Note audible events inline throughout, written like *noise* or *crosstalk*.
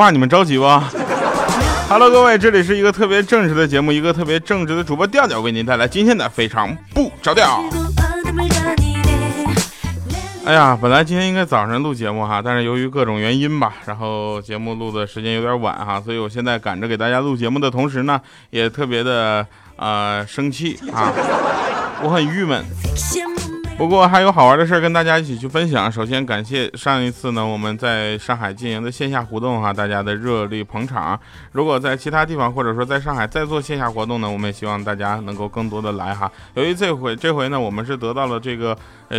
怕，你们着急不？Hello，各位，这里是一个特别正直的节目，一个特别正直的主播调调为您带来今天的非常不着调。哎呀，本来今天应该早上录节目哈，但是由于各种原因吧，然后节目录的时间有点晚哈，所以我现在赶着给大家录节目的同时呢，也特别的呃生气啊，我很郁闷。不过还有好玩的事儿跟大家一起去分享。首先感谢上一次呢我们在上海进行的线下活动哈，大家的热力捧场。如果在其他地方或者说在上海再做线下活动呢，我们也希望大家能够更多的来哈。由于这回这回呢我们是得到了这个呃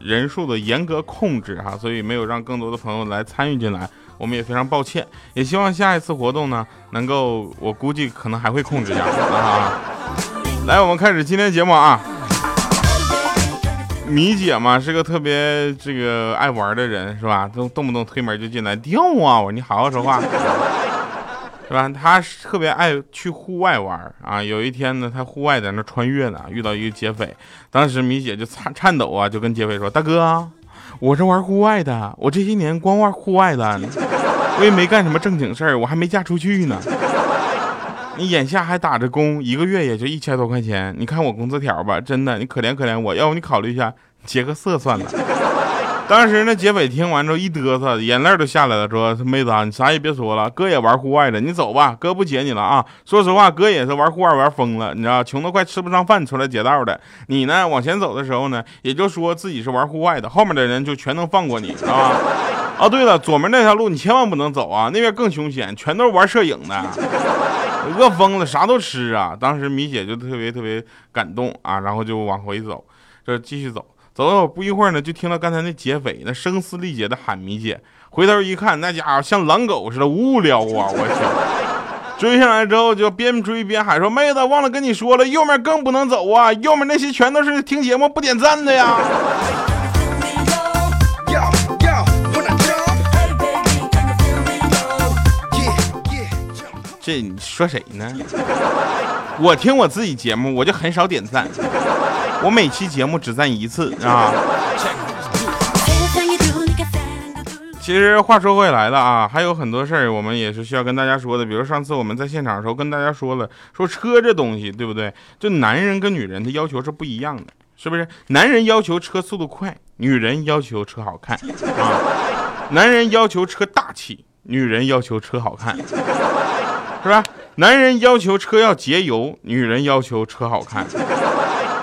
人数的严格控制哈，所以没有让更多的朋友来参与进来，我们也非常抱歉。也希望下一次活动呢能够，我估计可能还会控制一下啊。来，我们开始今天节目啊。米姐嘛是个特别这个爱玩的人，是吧？都动不动推门就进来掉啊！我说你好好说话，是吧？她特别爱去户外玩啊。有一天呢，她户外在那穿越呢，遇到一个劫匪，当时米姐就颤颤抖啊，就跟劫匪说：“大哥，我是玩户外的，我这些年光玩户外的，我也没干什么正经事儿，我还没嫁出去呢。你眼下还打着工，一个月也就一千多块钱，你看我工资条吧，真的，你可怜可怜我，要不你考虑一下。”劫个色算了。当时那劫匪听完之后一嘚瑟，眼泪都下来了，说：“妹子啊，你啥也别说了，哥也玩户外的，你走吧，哥不劫你了啊。说实话，哥也是玩户外玩疯了，你知道，穷的快吃不上饭出来劫道的。你呢，往前走的时候呢，也就说自己是玩户外的，后面的人就全能放过你，啊。哦，对了，左面那条路你千万不能走啊，那边更凶险，全都是玩摄影的，饿疯了啥都吃啊。当时米姐就特别特别感动啊，然后就往回走，这继续走。走了不一会儿呢，就听到刚才那劫匪那声嘶力竭的喊米姐，回头一看，那家伙像狼狗似的，无聊啊！*laughs* 我去，追上来之后就边追边喊说：“妹子，忘了跟你说了，右面更不能走啊，右面那些全都是听节目不点赞的呀。”这你说谁呢？我听我自己节目，我就很少点赞。我每期节目只赞一次啊。其实话说回来了啊，还有很多事儿我们也是需要跟大家说的。比如上次我们在现场的时候跟大家说了，说车这东西对不对？就男人跟女人的要求是不一样的，是不是？男人要求车速度快，女人要求车好看啊。男人要求车大气，女人要求车好看，是吧？男人要求车要节油，女人要求车好看。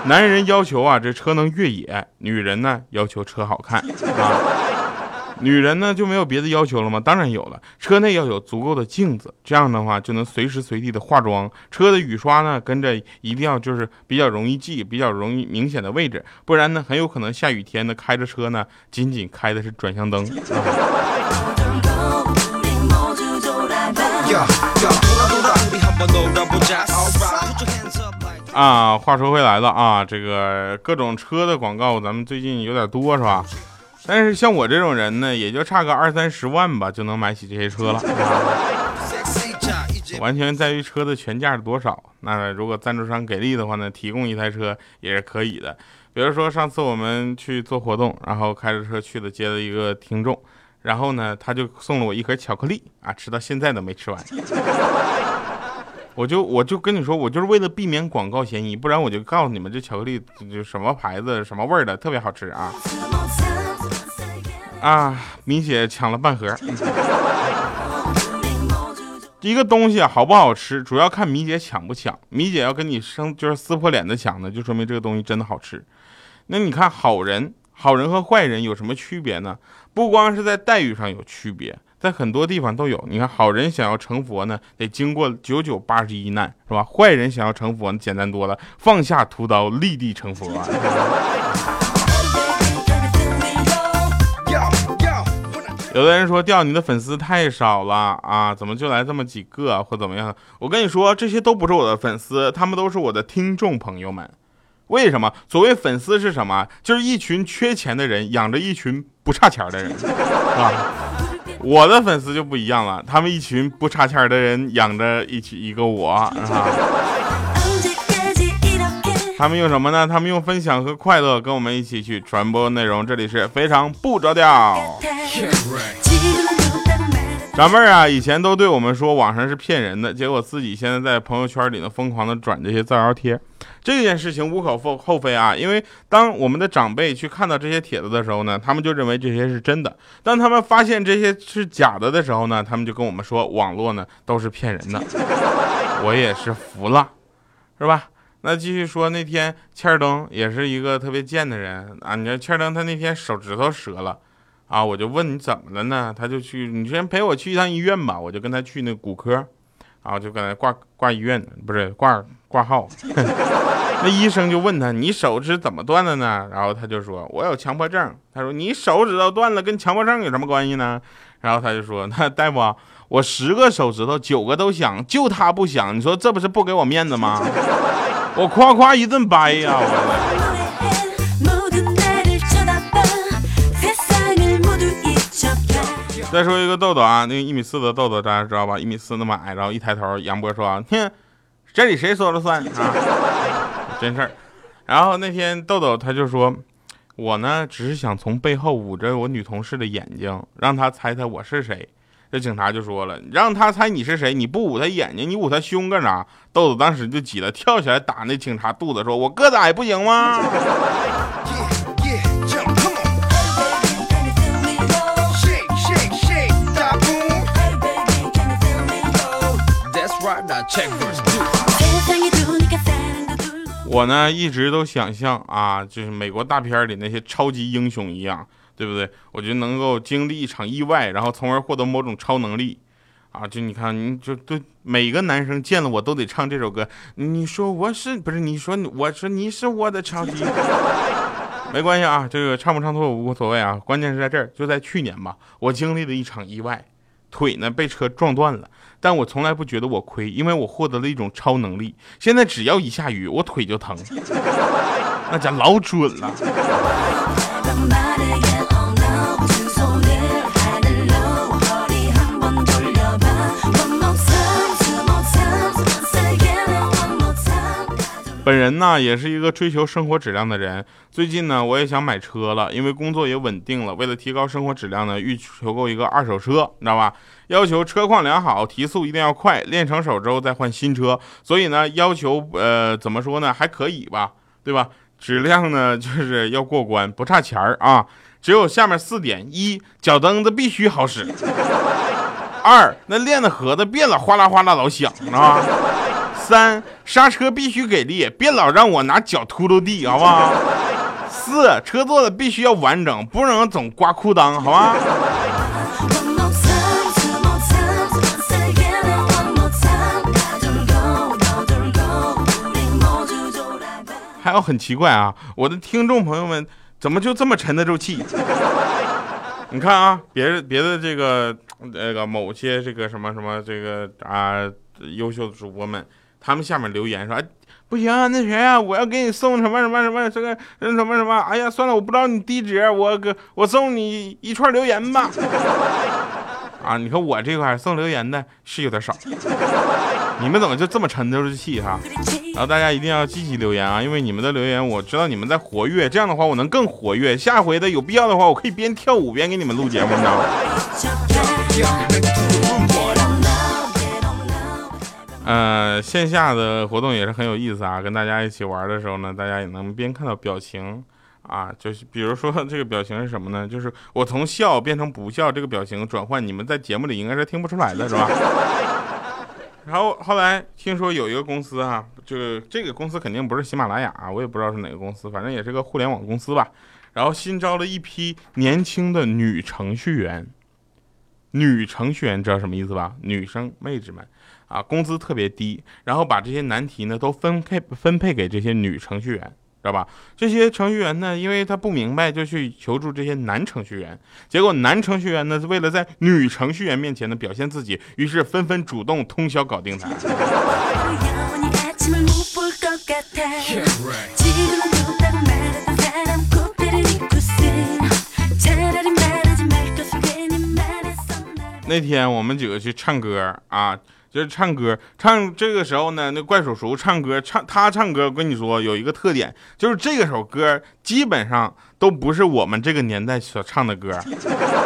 男人要求啊，这车能越野；女人呢，要求车好看啊。女人呢就没有别的要求了吗？当然有了，车内要有足够的镜子，这样的话就能随时随地的化妆。车的雨刷呢，跟着一定要就是比较容易记、比较容易明显的位置，不然呢，很有可能下雨天呢，开着车呢，仅仅开的是转向灯。啊，啊话说回来了啊，这个各种车的广告，咱们最近有点多是吧？但是像我这种人呢，也就差个二三十万吧，就能买起这些车了。*laughs* 完全在于车的全价是多少。那如果赞助商给力的话呢，提供一台车也是可以的。比如说上次我们去做活动，然后开着车去了接了一个听众，然后呢，他就送了我一盒巧克力啊，吃到现在都没吃完。*laughs* 我就我就跟你说，我就是为了避免广告嫌疑，不然我就告诉你们，这巧克力就什么牌子、什么味儿的，特别好吃啊！啊，米姐抢了半盒。一个东西，好不好吃，主要看米姐抢不抢。米姐要跟你生就是撕破脸的抢呢，就说明这个东西真的好吃。那你看，好人、好人和坏人有什么区别呢？不光是在待遇上有区别。在很多地方都有，你看，好人想要成佛呢，得经过九九八十一难，是吧？坏人想要成佛简单多了，放下屠刀，立地成佛啊。*laughs* 有的人说，掉你的粉丝太少了啊，怎么就来这么几个，或怎么样？我跟你说，这些都不是我的粉丝，他们都是我的听众朋友们。为什么？所谓粉丝是什么？就是一群缺钱的人养着一群不差钱的人，是 *laughs* 吧？我的粉丝就不一样了，他们一群不差钱的人养着一起一个我啊，他们用什么呢？他们用分享和快乐跟我们一起去传播内容。这里是非常不着调。长妹儿啊，以前都对我们说网上是骗人的，结果自己现在在朋友圈里呢疯狂的转这些造谣贴。这件事情无可厚非啊，因为当我们的长辈去看到这些帖子的时候呢，他们就认为这些是真的；当他们发现这些是假的的时候呢，他们就跟我们说网络呢都是骗人的。*laughs* 我也是服了，是吧？那继续说，那天欠儿登也是一个特别贱的人啊！你说欠儿登他那天手指头折了。啊，我就问你怎么了呢？他就去，你先陪我去一趟医院吧。我就跟他去那骨科，然后就搁那挂挂医院，不是挂挂号。*laughs* 那医生就问他，你手指怎么断的呢？然后他就说，我有强迫症。他说，你手指头断了跟强迫症有什么关系呢？然后他就说，那大夫，我十个手指头九个都响，就他不响，你说这不是不给我面子吗？我夸夸一顿掰呀，再说一个豆豆啊，那个一米四的豆豆，大家知道吧？一米四那么矮，然后一抬头，杨波说：“哼，这里谁说了算啊？真事儿。”然后那天豆豆他就说：“我呢，只是想从背后捂着我女同事的眼睛，让她猜猜我是谁。”这警察就说了：“让他猜你是谁，你不捂他眼睛，你捂他胸干啥？”豆豆当时就急了，跳起来打那警察肚子，说：“我个子矮不行吗？” *laughs* 我呢一直都想象啊，就是美国大片里那些超级英雄一样，对不对？我就能够经历一场意外，然后从而获得某种超能力，啊，就你看，你就对每个男生见了我都得唱这首歌。你说我是不是？你说我说你是我的超级，*laughs* 没关系啊，这个唱不唱错无所谓啊，关键是在这儿，就在去年吧，我经历了一场意外。腿呢被车撞断了，但我从来不觉得我亏，因为我获得了一种超能力。现在只要一下雨，我腿就疼，*laughs* 那家老准了。*laughs* 本人呢也是一个追求生活质量的人。最近呢，我也想买车了，因为工作也稳定了。为了提高生活质量呢，欲求购一个二手车，你知道吧？要求车况良好，提速一定要快，练成手之后再换新车。所以呢，要求呃怎么说呢，还可以吧，对吧？质量呢 *laughs* 就是要过关，不差钱儿啊。只有下面四点：一，脚蹬子必须好使；二，那链子盒子别老哗啦哗啦老响啊。三刹车必须给力，别老让我拿脚秃噜地，好不好？四车座子必须要完整，不能总刮裤裆，好吧？还有很奇怪啊，我的听众朋友们怎么就这么沉得住气？你看啊，别的别的这个那个某些这个什么什么这个啊优秀的主播们。他们下面留言说：“哎，不行，啊那谁啊，我要给你送什么什么什么这个什么什么？哎呀，算了，我不知道你地址，我给我送你一串留言吧。*laughs* 啊，你看我这块送留言的是有点少，你们怎么就这么沉得住气哈？然后大家一定要积极留言啊，因为你们的留言我知道你们在活跃，这样的话我能更活跃。下回的有必要的话，我可以边跳舞边给你们录节目，你知道吗？”呃，线下的活动也是很有意思啊，跟大家一起玩的时候呢，大家也能边看到表情啊，就是比如说 *laughs* 这个表情是什么呢？就是我从笑变成不笑这个表情转换，你们在节目里应该是听不出来的，是吧？*laughs* 然后后来听说有一个公司啊，就是这个公司肯定不是喜马拉雅，我也不知道是哪个公司，反正也是个互联网公司吧。然后新招了一批年轻的女程序员，女程序员知道什么意思吧？女生妹子们。啊，工资特别低，然后把这些难题呢都分配分配给这些女程序员，知道吧？这些程序员呢，因为他不明白，就去求助这些男程序员。结果男程序员呢，为了在女程序员面前呢表现自己，于是纷纷主动通宵搞定他。那天我们几个去唱歌啊。就是唱歌，唱这个时候呢，那怪叔叔唱歌，唱他唱歌，我跟你说有一个特点，就是这个首歌基本上都不是我们这个年代所唱的歌，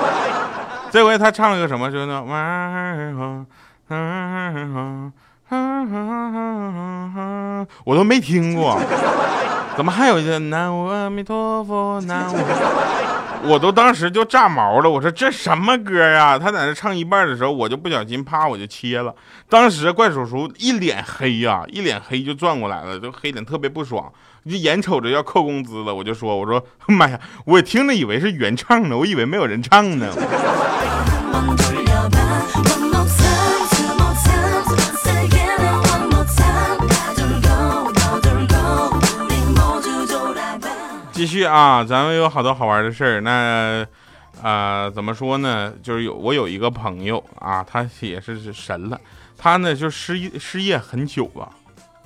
*laughs* 这回他唱了个什么？就是那我都没听过，*laughs* 怎么还有一个南无阿弥陀佛，南无？我都当时就炸毛了，我说这什么歌啊？他在那唱一半的时候，我就不小心啪我就切了。当时怪叔叔一脸黑呀，一脸黑就转过来了，就黑脸特别不爽，就眼瞅着要扣工资了，我就说我说妈呀，我听着以为是原唱呢，我以为没有人唱呢。续啊，咱们有好多好玩的事儿。那，呃，怎么说呢？就是有我有一个朋友啊，他也是神了。他呢就失业失业很久了，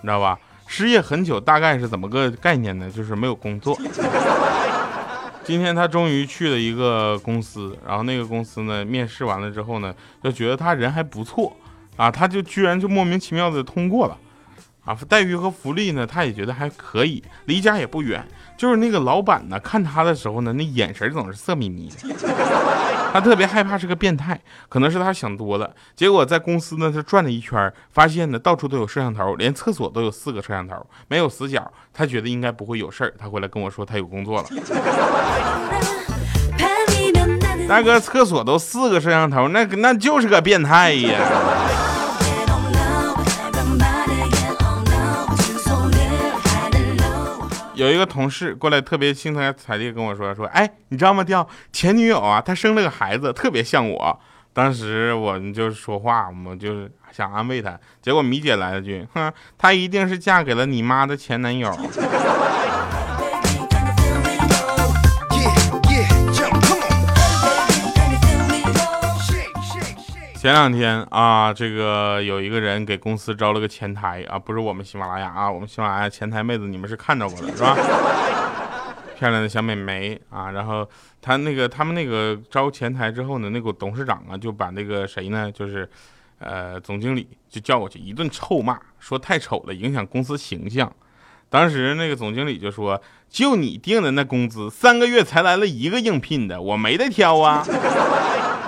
你知道吧？失业很久，大概是怎么个概念呢？就是没有工作。*laughs* 今天他终于去了一个公司，然后那个公司呢，面试完了之后呢，就觉得他人还不错啊，他就居然就莫名其妙的通过了。啊，待遇和福利呢，他也觉得还可以，离家也不远。就是那个老板呢，看他的时候呢，那眼神总是色眯眯的。他特别害怕是个变态，可能是他想多了。结果在公司呢，他转了一圈，发现呢，到处都有摄像头，连厕所都有四个摄像头，没有死角。他觉得应该不会有事儿，他回来跟我说他有工作了。大哥，厕所都四个摄像头，那那就是个变态呀。有一个同事过来，特别心疼彩地跟我说：“说，哎，你知道吗？掉前女友啊，她生了个孩子，特别像我。当时我们就说话，我们就是想安慰她，结果米姐来了句：，哼，她一定是嫁给了你妈的前男友。”前两天啊，这个有一个人给公司招了个前台啊，不是我们喜马拉雅啊，我们喜马拉雅前台妹子你们是看着过的是吧？*laughs* 漂亮的小美眉啊，然后他那个他们那个招前台之后呢，那个董事长啊就把那个谁呢，就是呃总经理就叫过去一顿臭骂，说太丑了，影响公司形象。当时那个总经理就说：“就你定的那工资，三个月才来了一个应聘的，我没得挑啊。”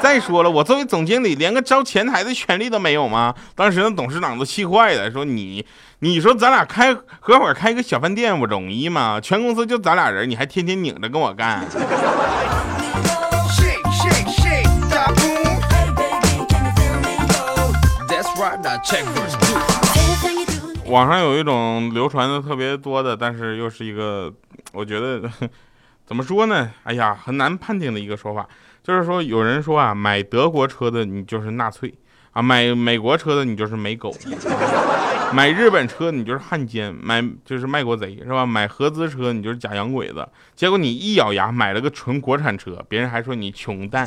再说了，我作为总经理，连个招前台的权利都没有吗？当时那董事长都气坏了，说你，你说咱俩开合伙开个小饭店，我容易吗？全公司就咱俩人，你还天天拧着跟我干。网上有一种流传的特别多的，但是又是一个，我觉得 *laughs* 怎么说呢？哎呀，很难判定的一个说法。就是说，有人说啊，买德国车的你就是纳粹啊，买美国车的你就是美狗，*laughs* 买日本车你就是汉奸，买就是卖国贼是吧？买合资车你就是假洋鬼子。结果你一咬牙买了个纯国产车，别人还说你穷蛋。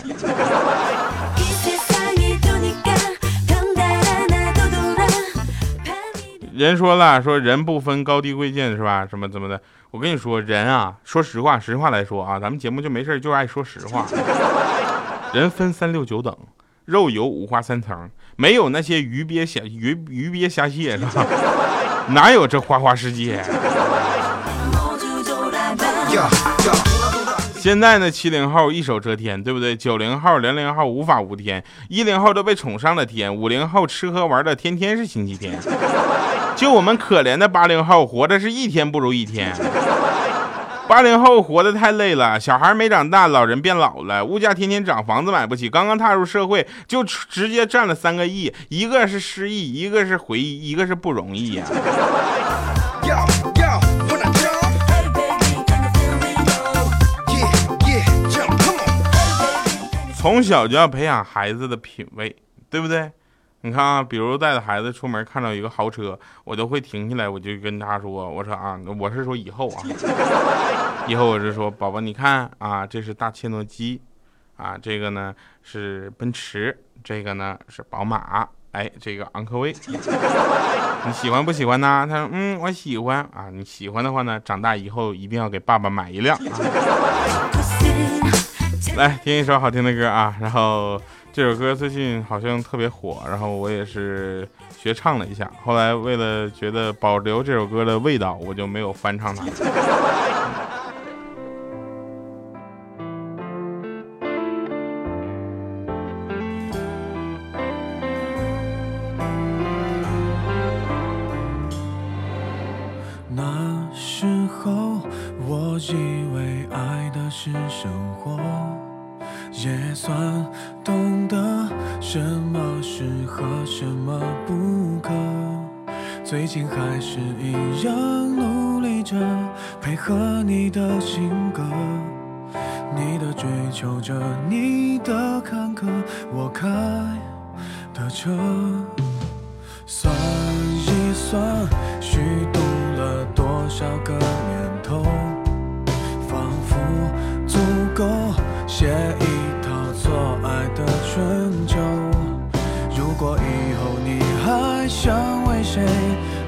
人说了，说人不分高低贵贱是吧？什么怎么的？我跟你说，人啊，说实话，实话来说啊，咱们节目就没事就爱说实话。人分三六九等，肉有五花三层，没有那些鱼鳖虾鱼鱼鳖虾蟹是吧？*laughs* 哪有这花花世界？现在呢，七零后一手遮天，对不对？九零后、零零后无法无天，一零后都被宠上了天，五零后吃喝玩乐天天是星期天。就我们可怜的八零后，活的是一天不如一天。*laughs* 八零后活得太累了，小孩没长大，老人变老了，物价天天涨，房子买不起，刚刚踏入社会就直接占了三个亿，一个是失忆，一个是回忆，一个是不容易呀。*laughs* 从小就要培养孩子的品味，对不对？你看啊，比如带着孩子出门，看到一个豪车，我都会停下来，我就跟他说：“我说啊，我是说以后啊，*laughs* 以后我是说，宝宝，你看啊，这是大切诺基，啊，这个呢是奔驰，这个呢是宝马，哎，这个昂科威，你喜欢不喜欢呢？”他说：“嗯，我喜欢啊。你喜欢的话呢，长大以后一定要给爸爸买一辆。” *laughs* 来听一首好听的歌啊，然后。这首歌最近好像特别火，然后我也是学唱了一下。后来为了觉得保留这首歌的味道，我就没有翻唱它。什么不可。最近还是一样努力着，配合你的性格，你的追求着，你的坎坷，我开的车。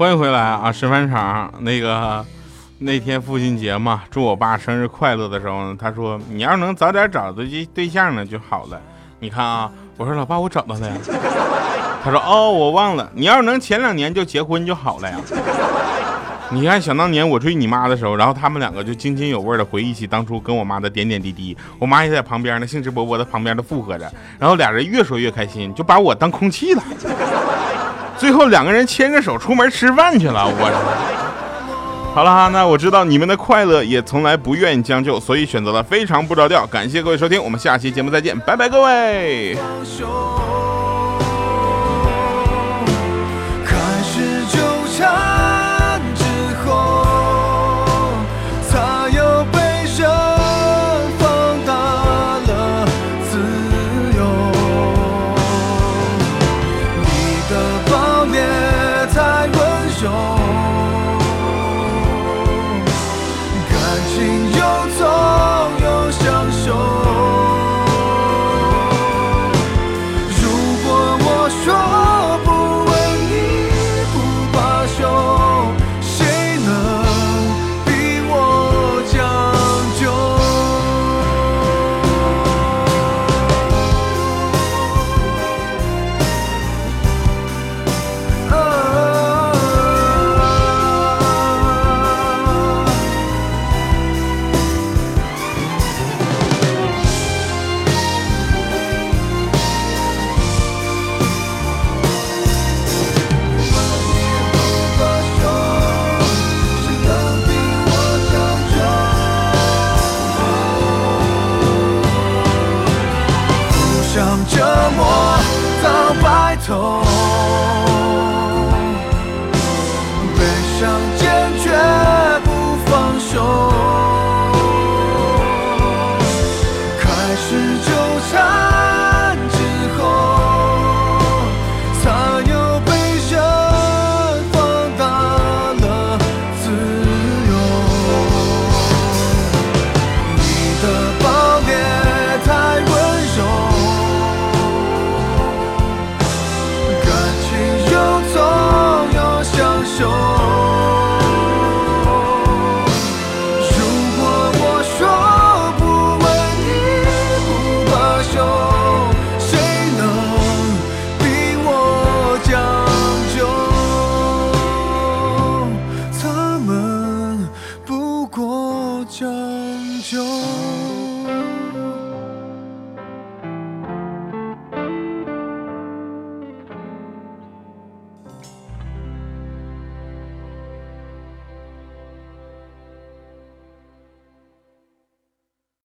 欢迎回来啊！石饭厂那个那天父亲节嘛，祝我爸生日快乐的时候呢，他说你要能早点找到对对象呢就好了。你看啊，我说老爸我找到了呀。*laughs* 他说哦我忘了，你要是能前两年就结婚就好了呀。你看，想当年我追你妈的时候，然后他们两个就津津有味的回忆起当初跟我妈的点点滴滴，我妈也在旁边呢，兴致勃勃的旁边的附和着，然后俩人越说越开心，就把我当空气了。最后两个人牵着手出门吃饭去了，我。好了哈，那我知道你们的快乐也从来不愿意将就，所以选择了非常不着调。感谢各位收听，我们下期节目再见，拜拜各位。到白头，